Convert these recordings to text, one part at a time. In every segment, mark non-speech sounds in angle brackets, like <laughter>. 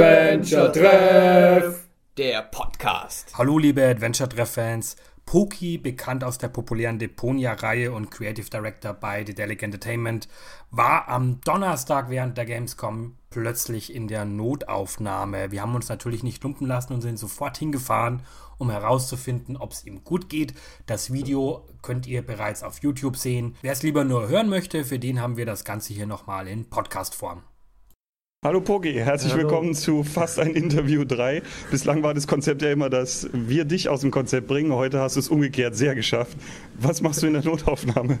Adventure Treff, der Podcast. Hallo liebe Adventure Treff Fans. Poki, bekannt aus der populären Deponia-Reihe und Creative Director bei The Delic Entertainment, war am Donnerstag während der Gamescom plötzlich in der Notaufnahme. Wir haben uns natürlich nicht lumpen lassen und sind sofort hingefahren, um herauszufinden, ob es ihm gut geht. Das Video könnt ihr bereits auf YouTube sehen. Wer es lieber nur hören möchte, für den haben wir das Ganze hier nochmal in Podcast-Form. Hallo Pogi, herzlich Hallo. willkommen zu Fast ein Interview 3. Bislang war das Konzept ja immer, dass wir dich aus dem Konzept bringen. Heute hast du es umgekehrt sehr geschafft. Was machst du in der Notaufnahme?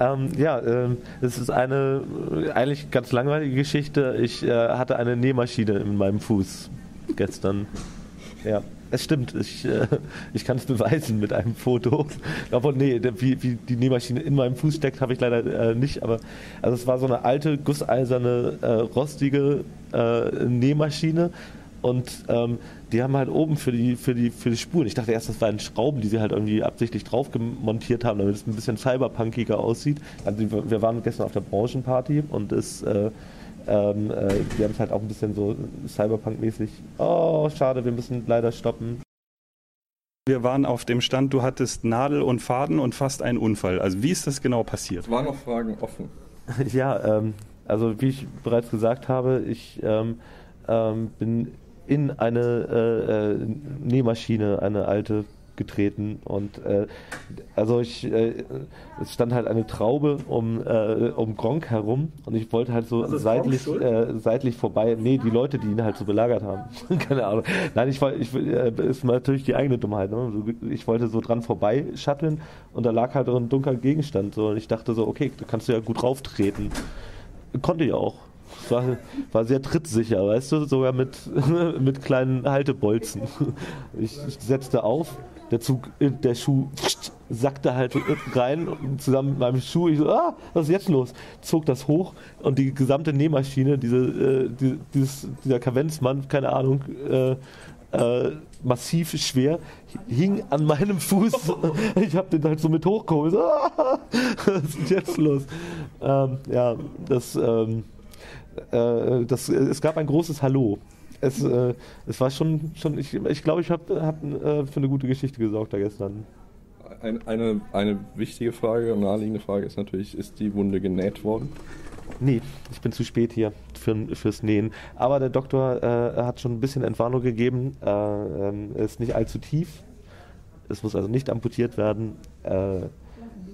Ähm, ja, ähm, es ist eine äh, eigentlich ganz langweilige Geschichte. Ich äh, hatte eine Nähmaschine in meinem Fuß gestern. Ja. Es stimmt, ich, äh, ich kann es beweisen mit einem Foto. Aber nee, wie, wie die Nähmaschine in meinem Fuß steckt, habe ich leider äh, nicht. Aber also es war so eine alte, gusseiserne, äh, rostige äh, Nähmaschine. Und ähm, die haben halt oben für die, für, die, für die Spuren, ich dachte erst, das waren Schrauben, die sie halt irgendwie absichtlich drauf montiert haben, damit es ein bisschen cyberpunkiger aussieht. Also wir waren gestern auf der Branchenparty und es äh, ähm, äh, die haben es halt auch ein bisschen so Cyberpunk-mäßig. Oh, schade, wir müssen leider stoppen. Wir waren auf dem Stand, du hattest Nadel und Faden und fast einen Unfall. Also wie ist das genau passiert? Es waren noch Fragen offen. <laughs> ja, ähm, also wie ich bereits gesagt habe, ich ähm, ähm bin in eine äh, äh, Nähmaschine, eine alte getreten und äh, also ich äh, es stand halt eine Traube um äh, um Gronk herum und ich wollte halt so also seitlich äh, seitlich vorbei nee die Leute die ihn halt so belagert haben <laughs> keine Ahnung. Nein ich wollte ich äh, ist natürlich die eigene Dummheit ne? ich wollte so dran vorbei shutteln und da lag halt so ein dunkler Gegenstand so und ich dachte so okay da kannst du ja gut rauftreten. Konnte ich auch war, war sehr trittsicher, weißt du, sogar mit, <laughs> mit kleinen Haltebolzen. Ich, ich setzte auf, der Zug, äh, der Schuh sackte halt rein zusammen mit meinem Schuh. Ich so, ah, was ist jetzt los? Zog das hoch und die gesamte Nähmaschine, diese, äh, die, dieses, dieser Kavenzmann, keine Ahnung, äh, äh, massiv schwer, hing an meinem Fuß. <laughs> Ich habe den halt so mit hochgeholt. So, <laughs> ah, was ist jetzt los? Ähm, ja, das, ähm, äh, das, es gab ein großes Hallo es, äh, es war schon, schon ich glaube, ich, glaub, ich habe hab, äh, für eine gute Geschichte gesorgt da gestern. Ein, eine, eine wichtige Frage naheliegende Frage ist natürlich, ist die Wunde genäht worden? Nee, ich bin zu spät hier für, fürs Nähen. Aber der Doktor äh, hat schon ein bisschen Entwarnung gegeben. Äh, ähm, ist nicht allzu tief. Es muss also nicht amputiert werden.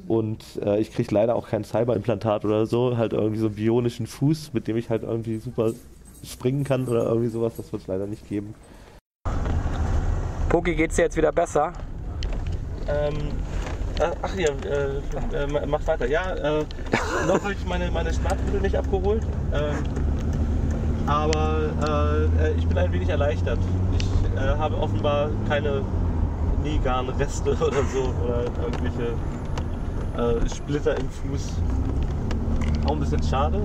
Äh, und äh, ich kriege leider auch kein Cyberimplantat oder so. Halt irgendwie so einen bionischen Fuß, mit dem ich halt irgendwie super springen kann oder irgendwie sowas. Das wird es leider nicht geben. Poki, geht's dir jetzt wieder besser? Ähm, ach ja, äh, äh, mach weiter. Ja, äh, <laughs> noch habe ich meine, meine Startmittel nicht abgeholt. Ähm, aber äh, ich bin ein wenig erleichtert. Ich äh, habe offenbar keine Nähgarnreste <laughs> oder so oder irgendwelche äh, Splitter im Fuß. Auch ein bisschen schade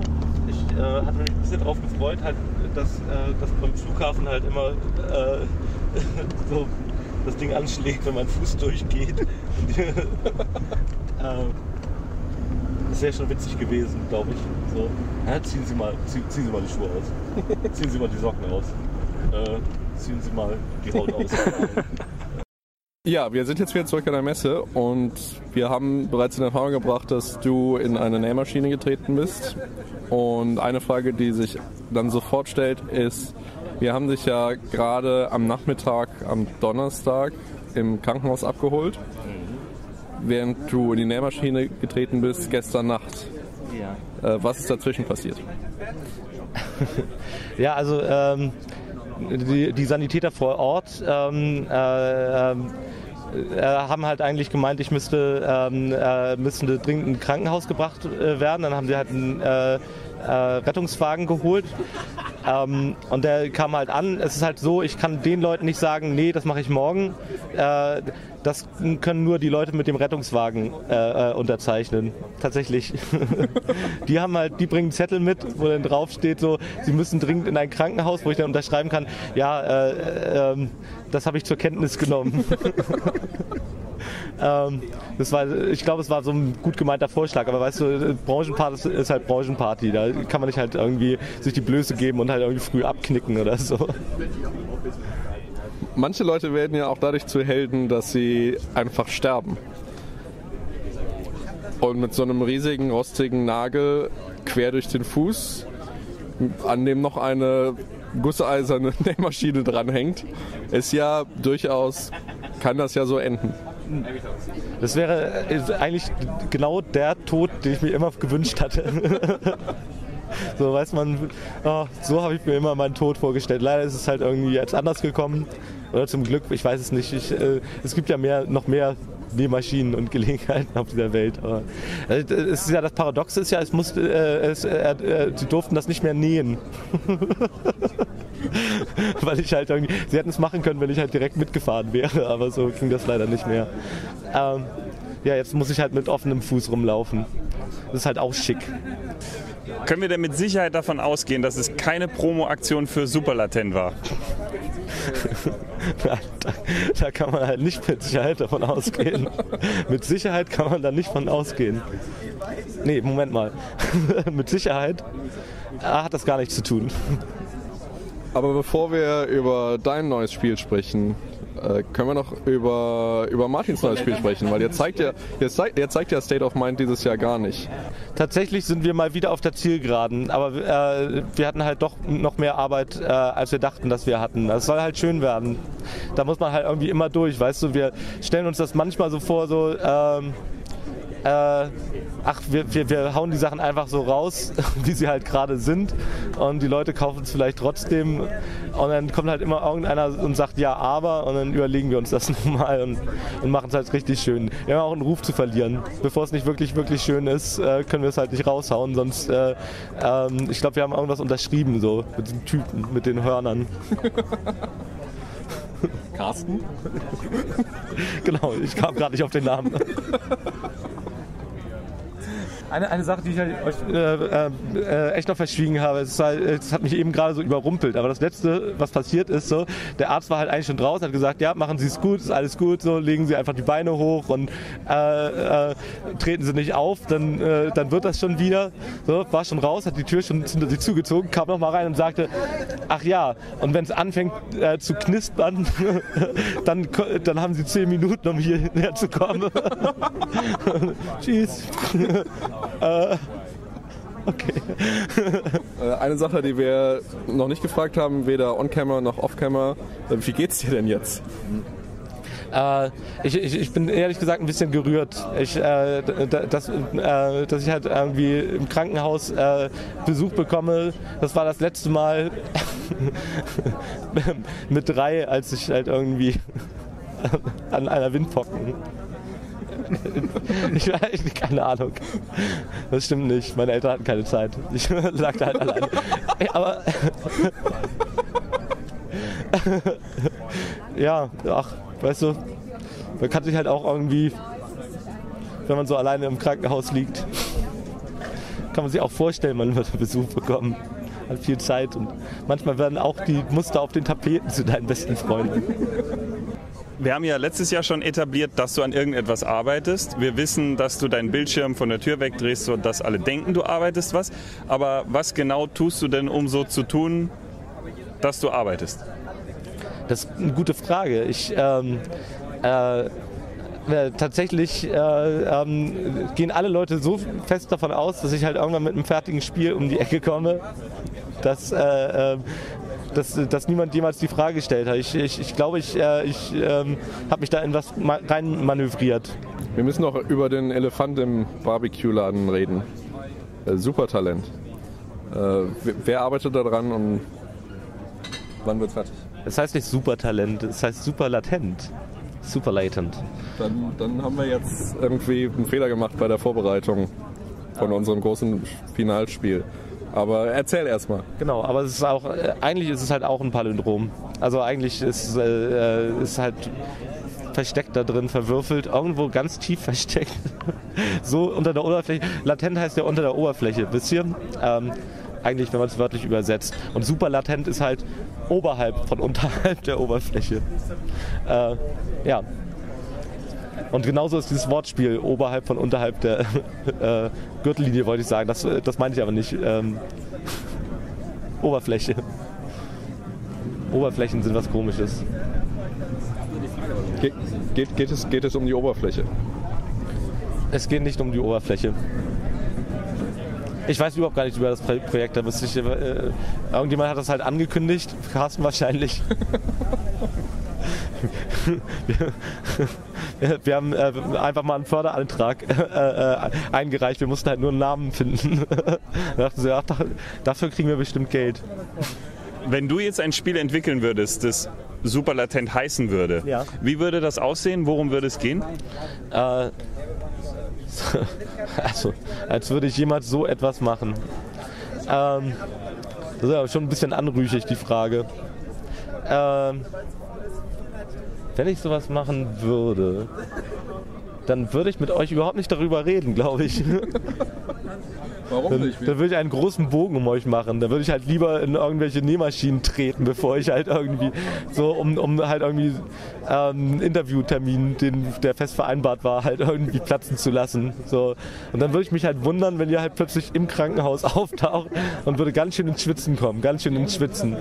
ich äh, hatte mich ein bisschen darauf gefreut, halt, dass, äh, dass beim Flughafen halt immer äh, <laughs> so das Ding anschlägt, wenn mein Fuß durchgeht. <laughs> Ähm, das wäre schon witzig gewesen, glaube ich. So, ja, ziehen, Sie mal, ziehen, ziehen, Sie mal die Schuhe aus. ziehen Sie mal die Socken aus. Äh, ziehen Sie mal die Haut aus. <laughs> Ja, wir sind jetzt wieder zurück an der Messe und wir haben bereits in Erfahrung gebracht, dass du in eine Nähmaschine getreten bist. Und eine Frage, die sich dann sofort stellt, ist, wir haben dich ja gerade am Nachmittag, am Donnerstag im Krankenhaus abgeholt, während du in die Nähmaschine getreten bist gestern Nacht. Ja. Äh, was ist dazwischen passiert? <laughs> ja, also ähm, die, die, Sanitäter vor Ort ähm, äh, ähm, äh, haben halt eigentlich gemeint, ich müsste, ähm, äh, müsste dringend in ein Krankenhaus gebracht äh, werden. Dann haben sie halt einen äh, äh, Rettungswagen geholt. Ähm, und der kam halt an. Es ist halt so, ich kann den Leuten nicht sagen, nee, das mache ich morgen. Äh, das können nur die Leute mit dem Rettungswagen äh, äh unterzeichnen. Tatsächlich. <laughs> die haben halt, die bringen Zettel mit, wo dann drauf steht so, sie müssen dringend in ein Krankenhaus, wo ich dann unterschreiben kann, ja, äh, ähm, das habe ich zur Kenntnis genommen. <laughs> Ähm, das war, ich glaube, es war so ein gut gemeinter Vorschlag, aber weißt du, Branchenparty ist halt Branchenparty. Da kann man nicht halt irgendwie sich die Blöße geben und halt irgendwie früh abknicken oder so. Manche Leute werden ja auch dadurch zu Helden, dass sie einfach sterben. Und mit so einem riesigen, rostigen Nagel quer durch den Fuß, an dem noch eine gusseiserne <laughs> Nähmaschine dranhängt, ist ja durchaus, kann das ja so enden. Das wäre eigentlich genau der Tod, den ich mir immer gewünscht hatte. <laughs> so weiß man, oh, so habe ich mir immer meinen Tod vorgestellt. Leider ist es halt irgendwie jetzt anders gekommen. Oder zum Glück, ich weiß es nicht. Ich, äh, es gibt ja mehr, noch mehr Nähmaschinen und Gelegenheiten auf dieser Welt. Aber äh, es ist ja das Paradoxe ist ja, es musste, äh, es, äh, äh, sie durften das nicht mehr nähen. <laughs> <laughs> Weil ich halt irgendwie, sie hätten es machen können, wenn ich halt direkt mitgefahren wäre, <laughs> aber so ging das leider nicht mehr. Ähm, ja, jetzt muss ich halt mit offenem Fuß rumlaufen. Das ist halt auch schick. Können wir denn mit Sicherheit davon ausgehen, dass es keine Promo-Aktion für Superlatent war? <laughs> da, da, kann man halt nicht mit Sicherheit davon ausgehen. mit Sicherheit kann man da nicht von ausgehen. Nee, Moment mal. mit Sicherheit hat das gar nichts zu tun. Aber bevor wir über dein neues Spiel sprechen, äh, können wir noch über, über Martins neues Spiel sprechen, weil ihr zeigt ja, ihr zeigt, ihr zeigt ja State of Mind dieses Jahr gar nicht. Tatsächlich sind wir mal wieder auf der Zielgeraden, aber äh, wir hatten halt doch noch mehr Arbeit, äh, als wir dachten, dass wir hatten. Das soll halt schön werden. Da muss man halt irgendwie immer durch, weißt du, wir stellen uns das manchmal so vor, so, ähm, äh, ach, wir, wir, wir hauen die Sachen einfach so raus, <laughs> wie sie halt gerade sind. Und die Leute kaufen es vielleicht trotzdem. Und dann kommt halt immer irgendeiner und sagt ja, aber. Und dann überlegen wir uns das <laughs> nochmal und, und machen es halt richtig schön. Wir haben auch einen Ruf zu verlieren. Bevor es nicht wirklich, wirklich schön ist, äh, können wir es halt nicht raushauen. Sonst, äh, ähm, ich glaube, wir haben irgendwas unterschrieben, so mit den Typen, mit den Hörnern. Carsten? <laughs> genau, ich kam gerade nicht auf den Namen. Eine, eine Sache, die ich euch äh, äh, echt noch verschwiegen habe, es, halt, es hat mich eben gerade so überrumpelt. Aber das Letzte, was passiert ist, so, der Arzt war halt eigentlich schon draußen, hat gesagt, ja, machen Sie es gut, ist alles gut, so, legen Sie einfach die Beine hoch und äh, äh treten Sie nicht auf, dann, äh, dann wird das schon wieder. So, war schon raus, hat die Tür schon hinter sich zugezogen, kam noch mal rein und sagte, ach ja, und wenn es anfängt äh, zu knispern, <laughs> dann, dann haben Sie zehn Minuten, um hierher zu kommen. <laughs> Tschüss. Äh, okay. Äh, eine Sache, die wir noch nicht gefragt haben, weder on-camera noch off-camera, äh, wie geht's dir denn jetzt? Äh, ich, ich, ich, bin ehrlich gesagt ein bisschen gerührt, ich, äh, dass, äh, dass ich halt irgendwie im Krankenhaus äh, Besuch bekomme. Das war das letzte Mal <laughs> mit drei, als ich halt irgendwie <laughs> an einer Windpocken <laughs> ich weiß, keine Ahnung. Das stimmt nicht. Meine Eltern hatten keine Zeit. Ich <laughs> lag da halt alleine. Aber. <laughs> ja, ach, weißt du, man kann sich halt auch irgendwie, wenn man so alleine im Krankenhaus liegt, kann man sich auch vorstellen, man wird Besuch bekommen. Hat viel Zeit und manchmal werden auch die Muster auf den Tapeten zu deinen besten Freunden wir haben ja letztes Jahr schon etabliert, dass du an irgendetwas arbeitest. Wir wissen, dass du deinen Bildschirm von der Tür wegdrehst, sodass alle denken, du arbeitest was. Aber was genau tust du denn, um so zu tun, dass du arbeitest? Das ist eine gute Frage. Ich ähm, äh, äh, tatsächlich äh, ähm, gehen alle Leute so fest davon aus, dass ich halt irgendwann mit einem fertigen Spiel um die Ecke komme, dass, äh, äh dass, dass niemand jemals die Frage gestellt hat. Ich, ich, ich glaube, ich, äh, ich ähm, habe mich da in was rein manövriert. Wir müssen noch über den Elefant im Barbecue-Laden reden. Äh, Supertalent. Äh, wer arbeitet daran und wann wird fertig? Es heißt nicht Supertalent, es heißt superlatent. Super latent. Dann, dann haben wir jetzt irgendwie einen Fehler gemacht bei der Vorbereitung von unserem großen Finalspiel. Aber erzähl erstmal. Genau, aber es ist auch, äh, eigentlich ist es halt auch ein Palindrom. Also eigentlich ist äh, ist halt versteckt da drin, verwürfelt, irgendwo ganz tief versteckt. <laughs> so unter der Oberfläche. Latent heißt ja unter der Oberfläche, wisst ihr? Ähm, eigentlich, wenn man es wörtlich übersetzt. Und super latent ist halt oberhalb von unterhalb der Oberfläche. Äh, ja. Und genauso ist dieses Wortspiel oberhalb von unterhalb der <laughs> äh, Gürtellinie, wollte ich sagen. Das, das meine ich aber nicht. Ähm, <laughs> Oberfläche. Oberflächen sind was komisches. Ge geht, geht, es, geht es um die Oberfläche? Es geht nicht um die Oberfläche. Ich weiß überhaupt gar nicht über das Pro- Projekt. Da müsste ich, äh, irgendjemand hat das halt angekündigt. Carsten wahrscheinlich. <laughs> <laughs> wir, haben äh, einfach mal einen Förderantrag <laughs> äh, äh, eingereicht. Wir mussten halt nur einen Namen finden. <laughs> da dachten sie, ach, da- dafür kriegen wir bestimmt Geld. Wenn du jetzt ein Spiel entwickeln würdest, das super latent heißen würde, Ja. wie würde das aussehen? Worum würde es gehen? Äh, also, als würde ich jemals so etwas machen. Ähm, das ist aber schon ein bisschen anrüchig, die Frage. Ähm, wenn ich sowas machen würde, dann würde ich mit euch überhaupt nicht darüber reden, glaube ich. <laughs> Warum Dann, nicht? dann würde ich einen großen Bogen um euch machen. Dann würde ich halt lieber in irgendwelche Nähmaschinen treten, bevor ich halt irgendwie so, um, um halt irgendwie ähm, einen Interviewtermin, den, der fest vereinbart war, halt irgendwie platzen zu lassen. So. Und dann würde ich mich halt wundern, wenn ihr halt plötzlich im Krankenhaus <laughs> auftaucht und würde ganz schön ins Schwitzen kommen, ganz schön ins Schwitzen.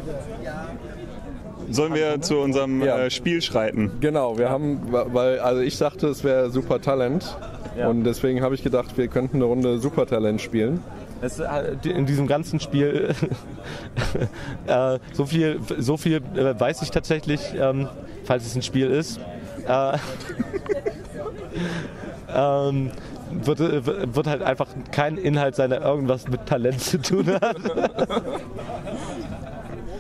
Sollen wir zu unserem Ja. äh, Spiel schreiten? Genau, wir haben, weil, also ich dachte, es wäre Super Talent. Ja. Und deswegen habe ich gedacht, wir könnten eine Runde Super Talent spielen. Es, äh, in diesem ganzen Spiel, <laughs> äh, so viel, so viel äh, weiß ich tatsächlich, ähm, falls es ein Spiel ist. Äh, <laughs> ähm, wird, wird halt einfach kein Inhalt sein, der irgendwas mit Talent zu tun hat. <laughs>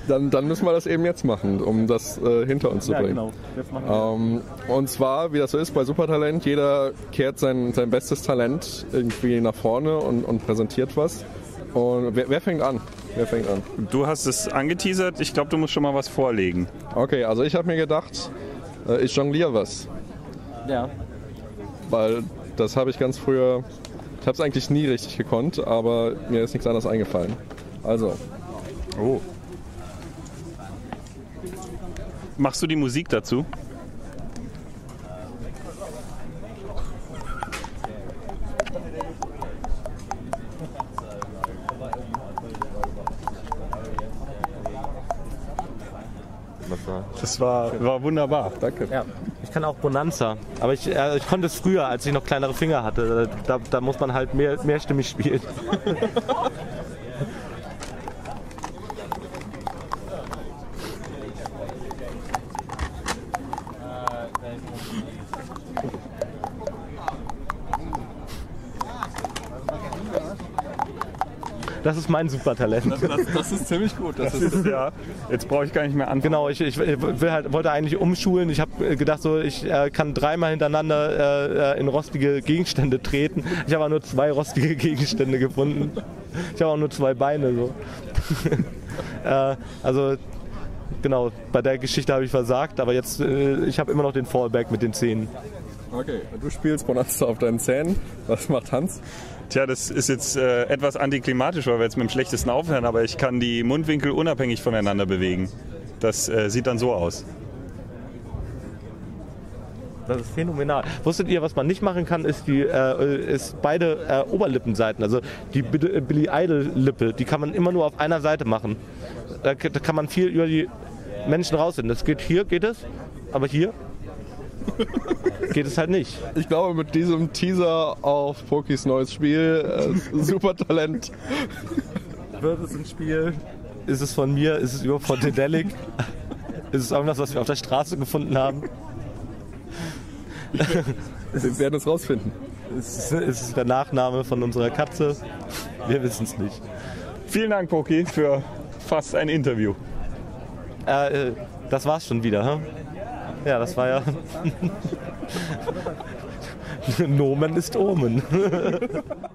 Dann, dann müssen wir das eben jetzt machen, um das äh, hinter uns zu bringen. Jetzt machen wir. Ähm, und zwar, wie das so ist bei Supertalent, jeder kehrt sein, sein bestes Talent irgendwie nach vorne und, und präsentiert was. Und wer, wer fängt an? Wer fängt an? Du hast es angeteasert. Ich glaube, du musst schon mal was vorlegen. Okay, also ich habe mir gedacht, äh, ich jongliere was. Ja. Weil das habe ich ganz früher, ich habe es eigentlich nie richtig gekonnt, aber mir ist nichts anderes eingefallen. Also, Oh. Machst du die Musik dazu? Das war, war wunderbar. danke. ja. Ich kann auch Bonanza, aber ich, äh, ich konnte es früher, als ich noch kleinere Finger hatte. Da, da muss man halt mehr, mehrstimmig spielen. <laughs> Das ist mein Supertalent. Das, das ist ziemlich gut. Das ist, Ja, jetzt brauche ich gar nicht mehr anfangen. Genau, ich, ich will halt, wollte eigentlich umschulen. Ich habe gedacht, so, ich äh, kann dreimal hintereinander äh, in rostige Gegenstände treten. Ich habe aber nur zwei rostige <laughs> Gegenstände gefunden. Ich habe auch nur zwei Beine. So. <laughs> äh, also genau, bei der Geschichte habe ich versagt, aber jetzt, äh, ich habe immer noch den Fallback mit den Zähnen. okay, du spielst Bonanza auf deinen Zähnen. Was macht Hans? Tja, das ist jetzt äh, etwas antiklimatisch, weil wir jetzt mit dem schlechtesten aufhören, aber ich kann die Mundwinkel unabhängig voneinander bewegen. Das äh, sieht dann so aus. Das ist phänomenal. Wusstet ihr, was man nicht machen kann, ist, die, äh, ist beide äh, Oberlippenseiten. Also die Bi- Billy Idol-Lippe, die kann man immer nur auf einer Seite machen. Da, da kann man viel über die Menschen rausfinden. Das geht hier, geht es, aber hier geht es halt nicht. Ich glaube, mit diesem Teaser auf Pokis neues Spiel, äh, Supertalent, Wird es ein Spiel? Ist es von mir? Ist es über von Dedelic? Ist es irgendwas, was wir auf der Straße gefunden haben? wir werden es rausfinden. Ist es, ist der Nachname von unserer Katze? Wir wissen es nicht. Vielen Dank, Poki, für fast ein Interview. Äh, äh, das war's schon wieder, hm? Ja, das war ja. Nomen ist Omen. <laughs>